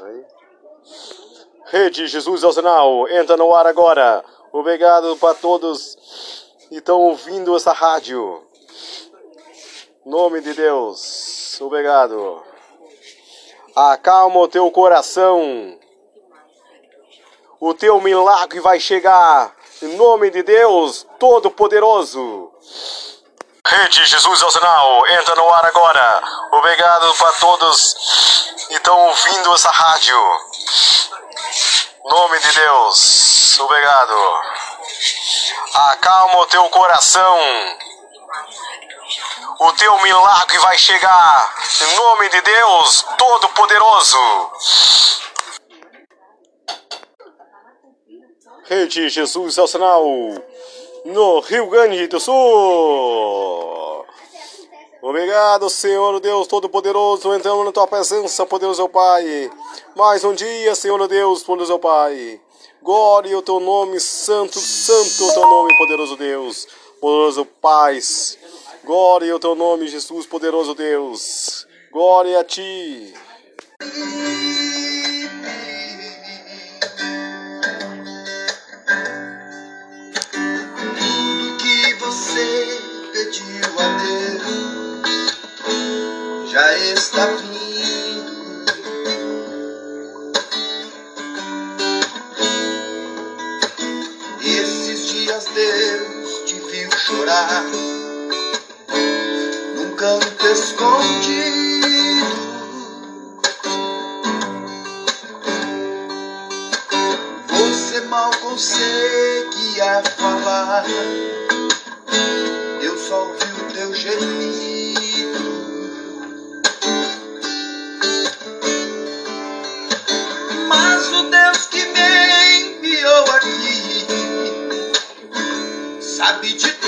Aí. Rede Jesus é o sinal, entra no ar agora. Obrigado para todos que estão ouvindo essa rádio. Nome de Deus, obrigado. Acalma o teu coração. O teu milagre vai chegar. Em nome de Deus Todo-Poderoso. Rede Jesus é o sinal, entra no ar agora. Obrigado para todos que estão ouvindo essa rádio. Nome de Deus, obrigado. Acalma o teu coração. O teu milagre vai chegar. Em nome de Deus Todo-Poderoso. Rede Jesus o sinal no Rio Grande do Sul. Obrigado, Senhor Deus Todo-Poderoso, entramos na tua presença, poderoso Pai. Mais um dia, Senhor Deus, poderoso Pai. Glória ao teu nome, santo, santo o teu nome, poderoso Deus, poderoso Pai. Glória ao teu nome, Jesus, poderoso Deus. Glória a ti. Tudo que você pediu a Deus já está vindo. Esses dias Deus te viu chorar num canto escondido. Você mal conseguia falar. Eu só ouvi o teu gemido. Sabe de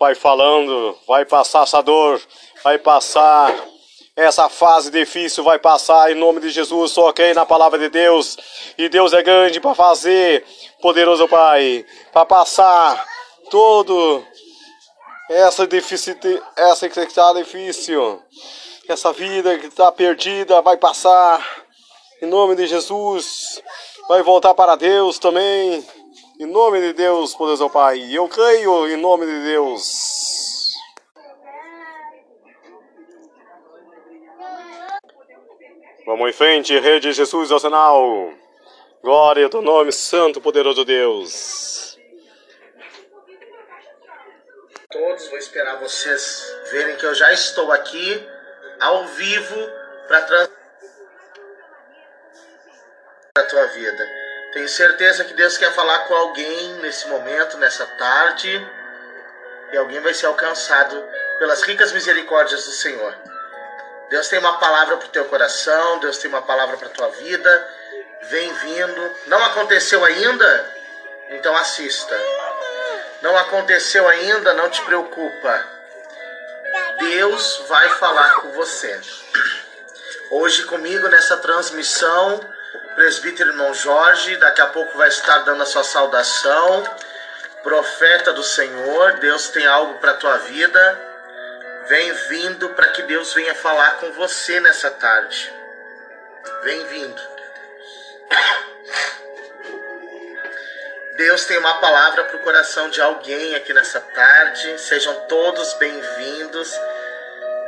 Pai falando, vai passar essa dor, vai passar Essa fase difícil vai passar em nome de Jesus. Só quem na palavra de Deus. E Deus é grande para fazer, poderoso Pai, para passar todo essa difícil, essa que está difícil, essa vida que está perdida vai passar em nome de Jesus. Vai voltar para Deus também. Em nome de Deus, poderoso Pai. Eu creio em nome de Deus. Vamos em frente, Rede Jesus ao sinal. Glória teu nome, Santo, poderoso Deus. Todos, vou esperar vocês verem que eu já estou aqui, ao vivo, para transmitir a tua vida. Tenho certeza que Deus quer falar com alguém nesse momento, nessa tarde, e alguém vai ser alcançado pelas ricas misericórdias do Senhor. Deus tem uma palavra para o teu coração, Deus tem uma palavra para a tua vida. Vem vindo. Não aconteceu ainda? Então assista. Não aconteceu ainda? Não te preocupa. Deus vai falar com você. Hoje comigo nessa transmissão presbítero irmão Jorge, daqui a pouco vai estar dando a sua saudação. Profeta do Senhor, Deus tem algo para a tua vida. Vem vindo para que Deus venha falar com você nessa tarde. Vem vindo. Deus tem uma palavra para o coração de alguém aqui nessa tarde. Sejam todos bem-vindos.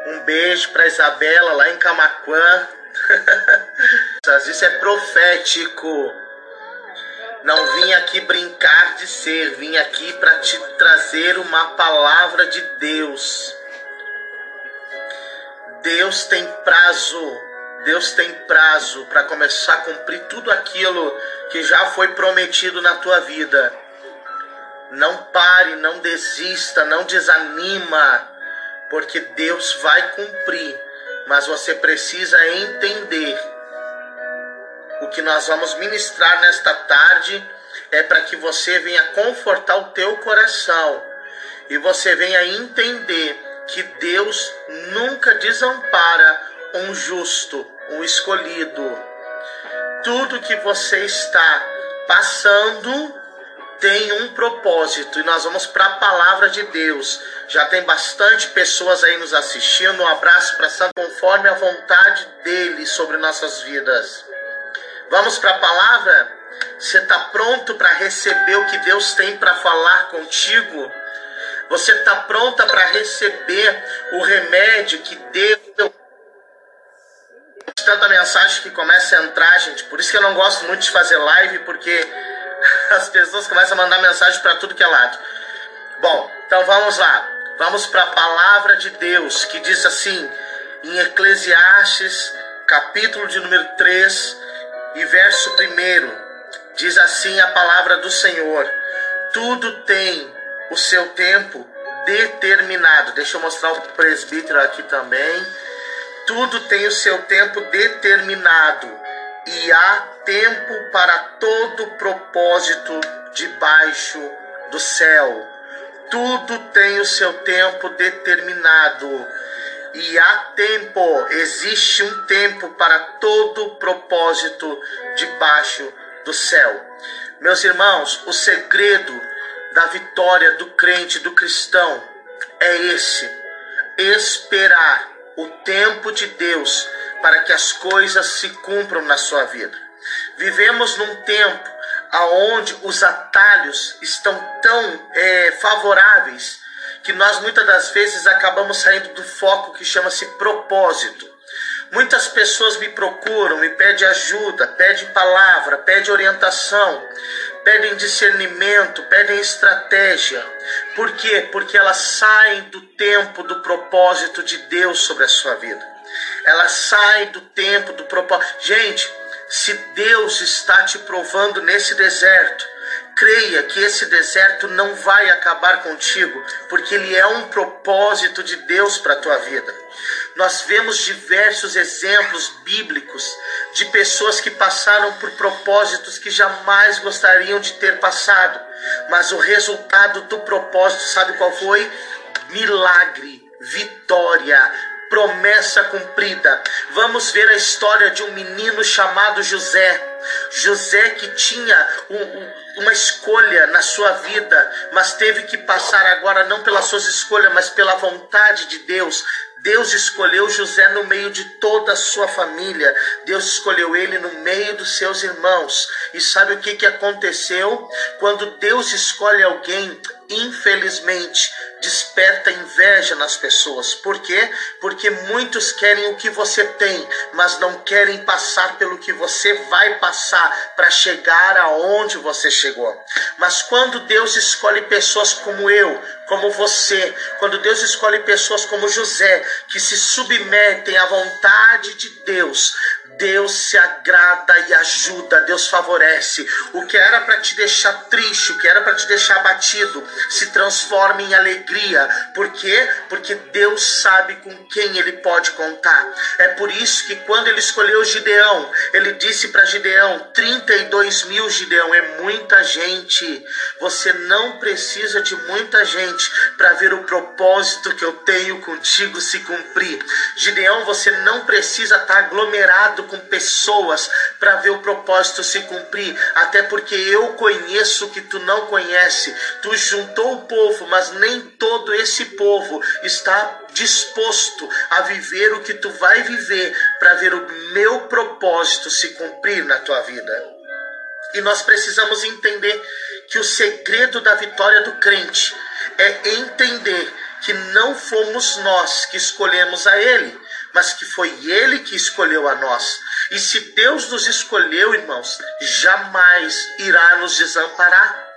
Um beijo para Isabela lá em Camaquã. Isso é profético. Não vim aqui brincar de ser, vim aqui para te trazer uma palavra de Deus. Deus tem prazo, Deus tem prazo para começar a cumprir tudo aquilo que já foi prometido na tua vida. Não pare, não desista, não desanima, porque Deus vai cumprir, mas você precisa entender o que nós vamos ministrar nesta tarde é para que você venha confortar o teu coração e você venha entender que Deus nunca desampara um justo, um escolhido. Tudo que você está passando tem um propósito e nós vamos para a palavra de Deus. Já tem bastante pessoas aí nos assistindo. Um abraço para Santo conforme a vontade dele sobre nossas vidas. Vamos para a palavra? Você está pronto para receber o que Deus tem para falar contigo? Você está pronta para receber o remédio que Deus. Tanta mensagem que começa a entrar, gente. Por isso que eu não gosto muito de fazer live, porque as pessoas começam a mandar mensagem para tudo que é lado. Bom, então vamos lá. Vamos para a palavra de Deus que diz assim, em Eclesiastes, capítulo de número 3, e verso 1 diz assim a palavra do Senhor: tudo tem o seu tempo determinado. Deixa eu mostrar o presbítero aqui também. Tudo tem o seu tempo determinado e há tempo para todo propósito debaixo do céu. Tudo tem o seu tempo determinado e há tempo, existe um tempo para todo propósito debaixo do céu. Meus irmãos, o segredo da vitória do crente, do cristão, é esse: esperar o tempo de Deus para que as coisas se cumpram na sua vida. Vivemos num tempo aonde os atalhos estão tão é, favoráveis que nós muitas das vezes acabamos saindo do foco que chama-se propósito. Muitas pessoas me procuram, me pedem ajuda, pedem palavra, pedem orientação, pedem discernimento, pedem estratégia. Por quê? Porque elas saem do tempo do propósito de Deus sobre a sua vida. Elas saem do tempo do propósito. Gente, se Deus está te provando nesse deserto, creia que esse deserto não vai acabar contigo, porque ele é um propósito de Deus para a tua vida. Nós vemos diversos exemplos bíblicos de pessoas que passaram por propósitos que jamais gostariam de ter passado, mas o resultado do propósito, sabe qual foi? Milagre, vitória, promessa cumprida. Vamos ver a história de um menino chamado José. José que tinha um, um, uma escolha na sua vida, mas teve que passar agora não pelas suas escolhas, mas pela vontade de Deus. Deus escolheu José no meio de toda a sua família. Deus escolheu ele no meio dos seus irmãos. E sabe o que, que aconteceu? Quando Deus escolhe alguém, infelizmente, desperta inveja nas pessoas. Por quê? Porque muitos querem o que você tem, mas não querem passar pelo que você vai passar para chegar aonde você chegou. Mas quando Deus escolhe pessoas como eu, como você, quando Deus escolhe pessoas como José, que se submetem à vontade de Deus, Deus se agrada e ajuda, Deus favorece. O que era para te deixar triste, o que era para te deixar abatido, se transforma em alegria. Por quê? Porque Deus sabe com quem ele pode contar. É por isso que quando ele escolheu Gideão, ele disse para Gideão: 32 mil, Gideão, é muita gente. Você não precisa de muita gente para ver o propósito que eu tenho contigo se cumprir. Gideão, você não precisa estar tá aglomerado com pessoas para ver o propósito se cumprir, até porque eu conheço o que tu não conhece. Tu juntou o povo, mas nem todo esse povo está disposto a viver o que tu vai viver para ver o meu propósito se cumprir na tua vida. E nós precisamos entender que o segredo da vitória do crente é entender que não fomos nós que escolhemos a Ele, mas que foi Ele que escolheu a nós. E se Deus nos escolheu, irmãos, jamais irá nos desamparar.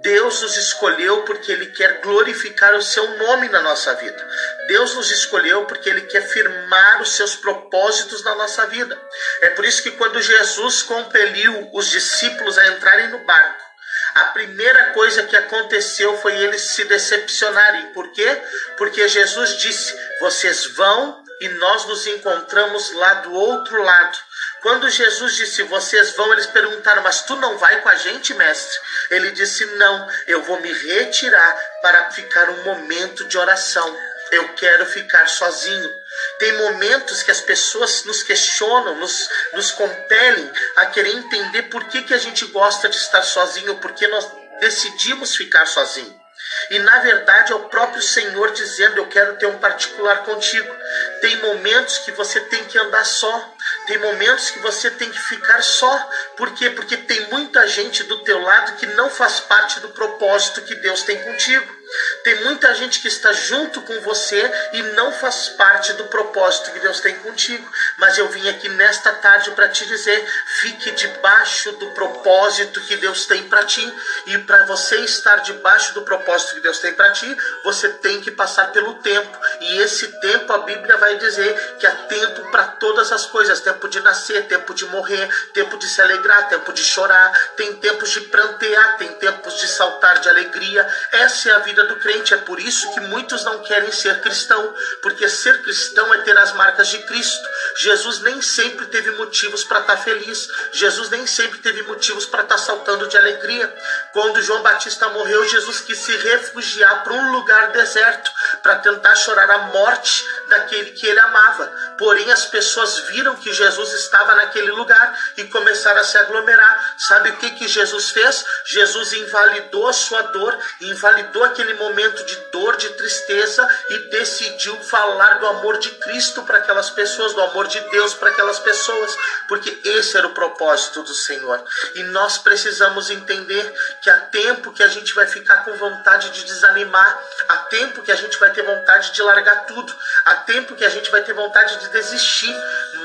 Deus nos escolheu porque Ele quer glorificar o Seu nome na nossa vida. Deus nos escolheu porque Ele quer firmar os seus propósitos na nossa vida. É por isso que quando Jesus compeliu os discípulos a entrarem no barco, a primeira coisa que aconteceu foi eles se decepcionarem. Por quê? Porque Jesus disse: Vocês vão e nós nos encontramos lá do outro lado. Quando Jesus disse, vocês vão, eles perguntaram, mas tu não vai com a gente, mestre? Ele disse, não, eu vou me retirar para ficar um momento de oração. Eu quero ficar sozinho. Tem momentos que as pessoas nos questionam, nos, nos compelem a querer entender por que, que a gente gosta de estar sozinho, porque nós decidimos ficar sozinho. E na verdade é o próprio Senhor dizendo: Eu quero ter um particular contigo. Tem momentos que você tem que andar só, tem momentos que você tem que ficar só. Por quê? Porque tem muita gente do teu lado que não faz parte do propósito que Deus tem contigo. Tem muita gente que está junto com você e não faz parte do propósito que Deus tem contigo. Mas eu vim aqui nesta tarde para te dizer: fique debaixo do propósito que Deus tem para ti. E para você estar debaixo do propósito que Deus tem para ti, você tem que passar pelo tempo. E esse tempo a Bíblia vai dizer que há tempo para todas as coisas: tempo de nascer, tempo de morrer, tempo de se alegrar, tempo de chorar, tem tempos de prantear, tem tempos de saltar de alegria. Essa é a vida vida do crente. É por isso que muitos não querem ser cristão, porque ser cristão é ter as marcas de Cristo. Jesus nem sempre teve motivos para estar tá feliz. Jesus nem sempre teve motivos para estar tá saltando de alegria. Quando João Batista morreu, Jesus quis se refugiar para um lugar deserto para tentar chorar a morte daquele que ele amava. Porém, as pessoas viram que Jesus estava naquele lugar e começaram a se aglomerar. Sabe o que, que Jesus fez? Jesus invalidou a sua dor, invalidou aquele momento de dor, de tristeza e decidiu falar do amor de Cristo para aquelas pessoas, do amor de Deus para aquelas pessoas, porque esse era o propósito do Senhor. E nós precisamos entender que há tempo que a gente vai ficar com vontade de desanimar, há tempo que a gente vai ter vontade de largar tudo, há tempo que a gente vai ter vontade de desistir,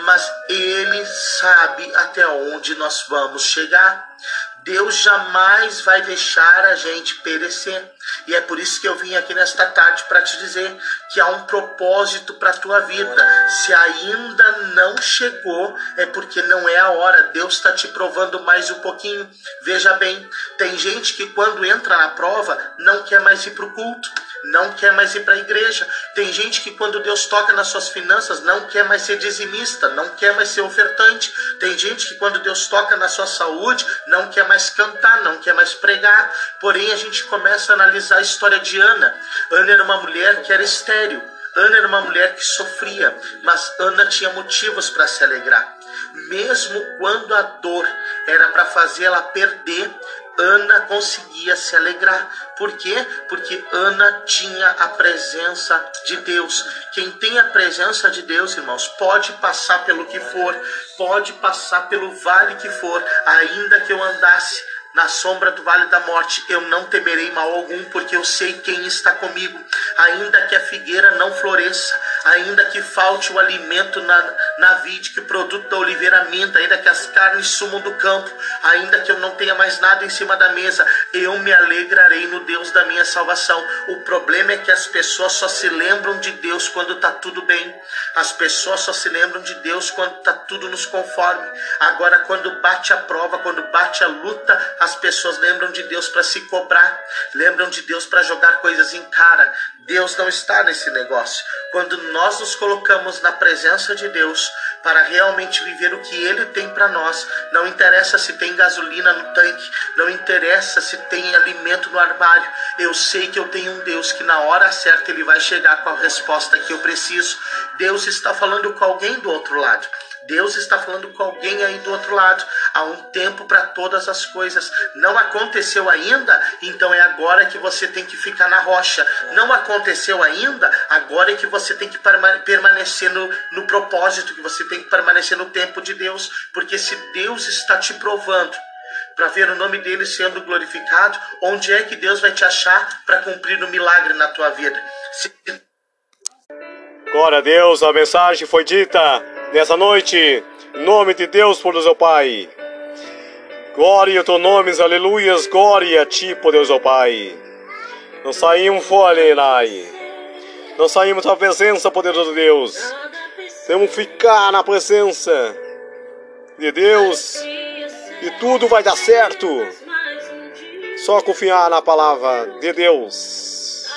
mas Ele sabe até onde nós vamos chegar. Deus jamais vai deixar a gente perecer. E é por isso que eu vim aqui nesta tarde para te dizer que há um propósito para a tua vida. Se ainda não chegou, é porque não é a hora. Deus está te provando mais um pouquinho. Veja bem, tem gente que quando entra na prova não quer mais ir para o culto não quer mais ir para a igreja. Tem gente que, quando Deus toca nas suas finanças, não quer mais ser dizimista, não quer mais ser ofertante. Tem gente que, quando Deus toca na sua saúde, não quer mais cantar, não quer mais pregar. Porém, a gente começa a analisar a história de Ana. Ana era uma mulher que era estéril. Ana era uma mulher que sofria, mas Ana tinha motivos para se alegrar. Mesmo quando a dor era para fazer ela perder, Ana conseguia se alegrar. Por quê? Porque Ana tinha a presença de Deus. Quem tem a presença de Deus, irmãos, pode passar pelo que for, pode passar pelo vale que for, ainda que eu andasse na sombra do vale da morte, eu não temerei mal algum, porque eu sei quem está comigo. Ainda que a figueira não floresça, ainda que falte o alimento na, na vide, que o produto da oliveira minta, ainda que as carnes sumam do campo, ainda que eu não tenha mais nada em cima da mesa, eu me alegrarei no Deus da minha salvação. O problema é que as pessoas só se lembram de Deus quando está tudo bem. As pessoas só se lembram de Deus quando está tudo nos conforme. Agora, quando bate a prova, quando bate a luta, as pessoas lembram de Deus para se cobrar, lembram de Deus para jogar coisas em cara. Deus não está nesse negócio. Quando nós nos colocamos na presença de Deus para realmente viver o que Ele tem para nós, não interessa se tem gasolina no tanque, não interessa se tem alimento no armário. Eu sei que eu tenho um Deus que na hora certa Ele vai chegar com a resposta que eu preciso. Deus está falando com alguém do outro lado. Deus está falando com alguém aí do outro lado. Há um tempo para todas as coisas. Não aconteceu ainda, então é agora que você tem que ficar na rocha. Não aconteceu ainda, agora é que você tem que permanecer no, no propósito, que você tem que permanecer no tempo de Deus. Porque se Deus está te provando para ver o nome dele sendo glorificado, onde é que Deus vai te achar para cumprir o um milagre na tua vida? Se... Glória a Deus, a mensagem foi dita nessa noite, em nome de Deus, por Deus, Pai. Glória ao teu nome, aleluias, glória a ti, por Deus, Pai. Não saímos fora, Lai. Não saímos da presença, poderoso de Deus. Temos ficar na presença de Deus e tudo vai dar certo. Só confiar na palavra de Deus.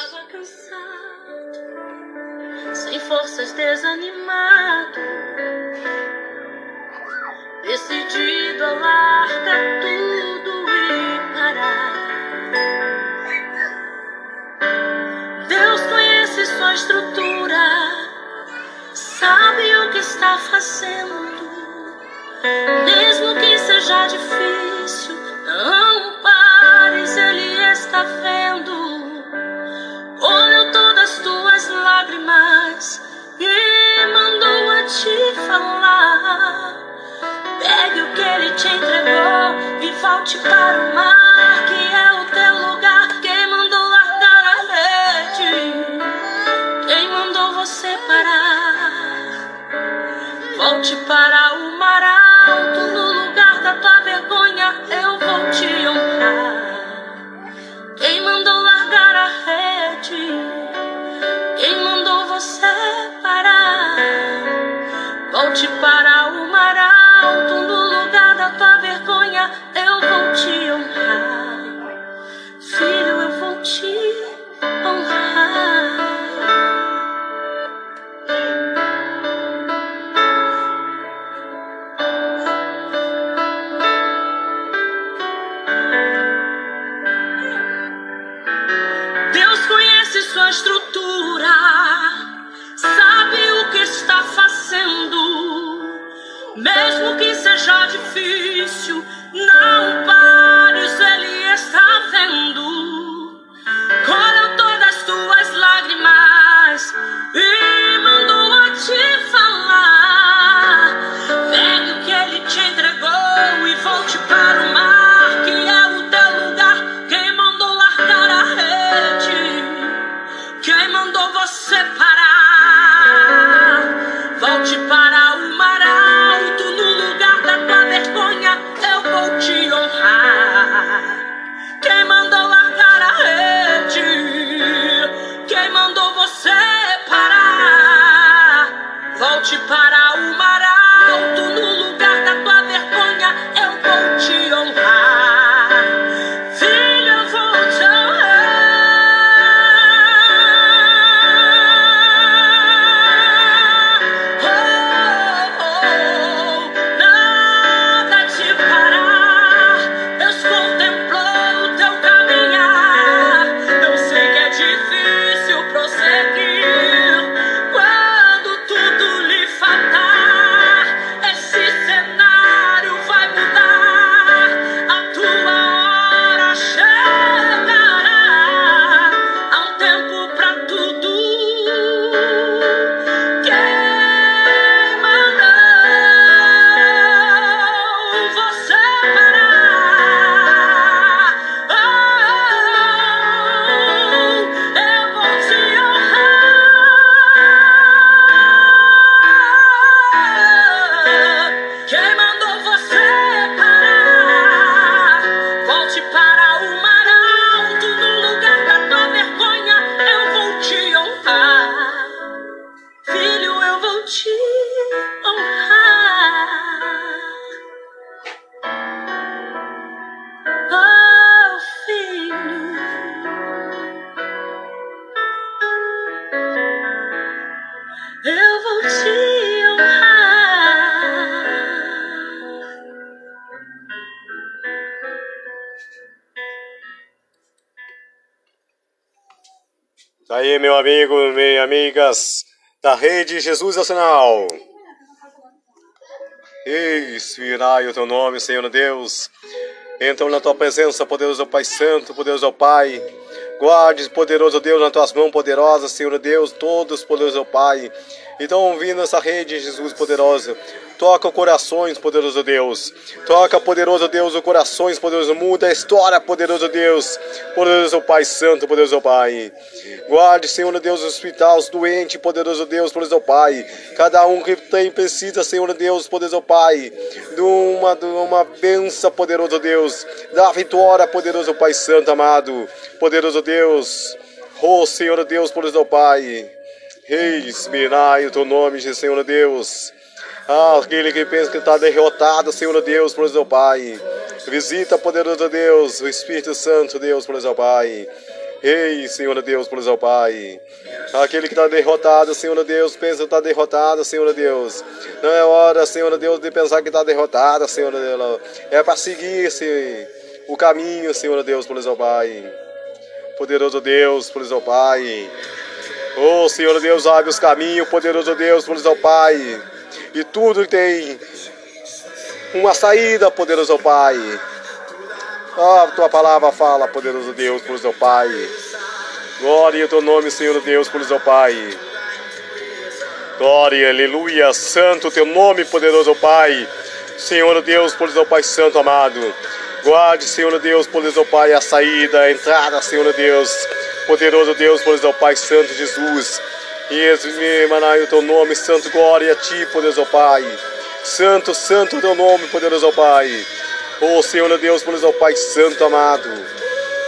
Sem forças desanimado decidido a largar tudo e parar. Deus conhece sua estrutura, sabe o que está fazendo, mesmo que seja difícil. Não pares, Ele está vendo. Te entregou e volte para o mar, que é o teu lugar. Quem mandou largar a rede? Quem mandou você parar? Volte para o mar you pie. Aí, meu amigo, minhas amigas da rede Jesus Nacional. Inspirai o teu nome, Senhor Deus. Entram na tua presença, poderoso Pai Santo, poderoso Pai. Guarde, poderoso Deus, nas tuas mãos poderosas, Senhor Deus, todos, poderoso Pai. Então, ouvindo essa rede, Jesus poderoso, Toca corações, poderoso Deus. Toca, poderoso Deus, o corações, poderoso. Muda a história, poderoso Deus. Poderoso Pai Santo, poderoso Pai. Guarde, Senhor Deus, os hospitais, doente, poderoso Deus, poderoso Pai. Cada um que tem precisa, Senhor Deus, poderoso Pai, de uma, de uma benção, poderoso Deus. Da vitória, poderoso Pai Santo, amado. Poderoso Deus. Oh, Senhor Deus, poderoso Pai. Reis, mirai o teu nome, Senhor Deus. Ah, aquele que pensa que está derrotado, Senhor Deus, por seu Pai. Visita, poderoso Deus, o Espírito Santo, Deus, por seu Pai. Ei, Senhor Deus, por seu Pai. Aquele que está derrotado, Senhor Deus, pensa que está derrotado, Senhor Deus. Não é hora, Senhor Deus, de pensar que está derrotado, Senhor Deus. É para seguir esse, o caminho, Senhor Deus, por seu Pai. Poderoso Deus, por seu Pai. Oh, Senhor Deus, abre os caminhos, poderoso Deus, por seu Pai. E tudo tem uma saída, poderoso Pai. Ah, tua palavra fala, poderoso Deus, por seu Pai. Glória ao teu nome, Senhor Deus, por seu Pai. Glória, aleluia, santo teu nome, poderoso Pai. Senhor Deus, por seu Pai Santo amado. Guarde, Senhor Deus, poderoso Pai, a saída, a entrada, Senhor Deus. Poderoso Deus, por seu Pai Santo Jesus. E manai o teu nome, santo glória a ti, poderoso Pai. Santo, santo o teu nome, poderoso Pai. Oh Senhor Deus, poderoso Pai, santo amado.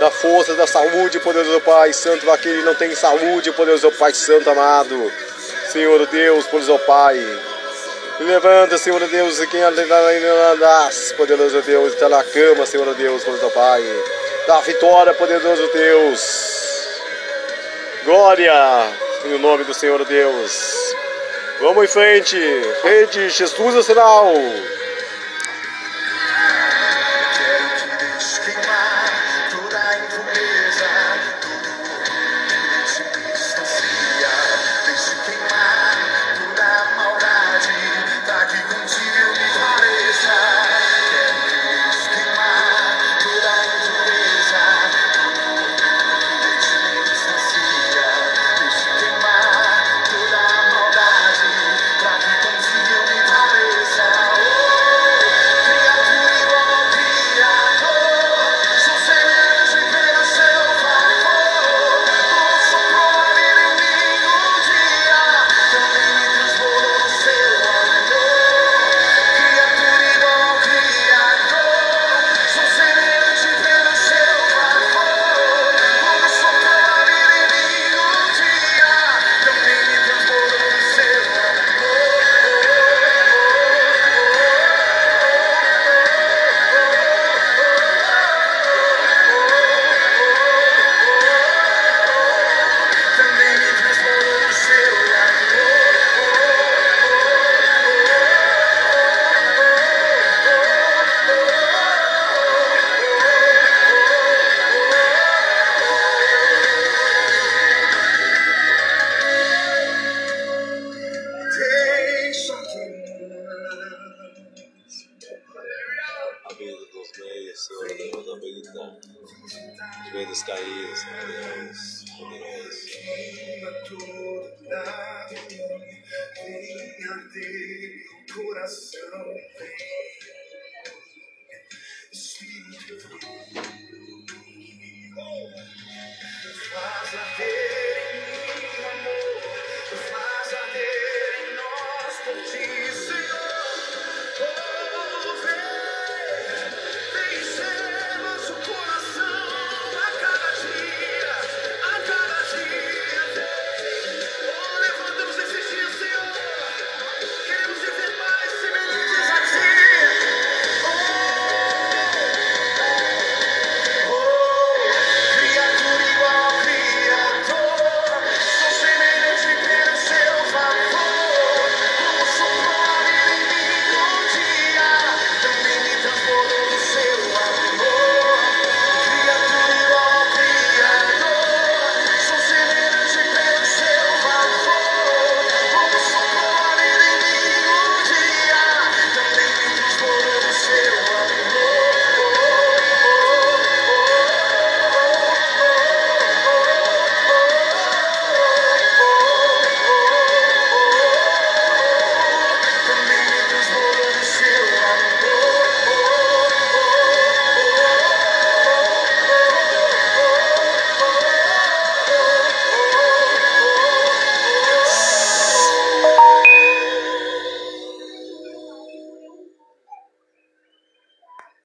Da força, da saúde, poderoso Pai, santo aquele que não tem saúde, poderoso Pai, santo amado. Senhor Deus, poderoso Pai. Levanta, Senhor Deus, quem andas, poderoso Deus, está na cama, Senhor Deus, poderoso Pai. Da vitória, poderoso Deus. Glória em nome do Senhor Deus. Vamos em frente. Rede Jesus é sinal. toda minha arder, meu coração vem.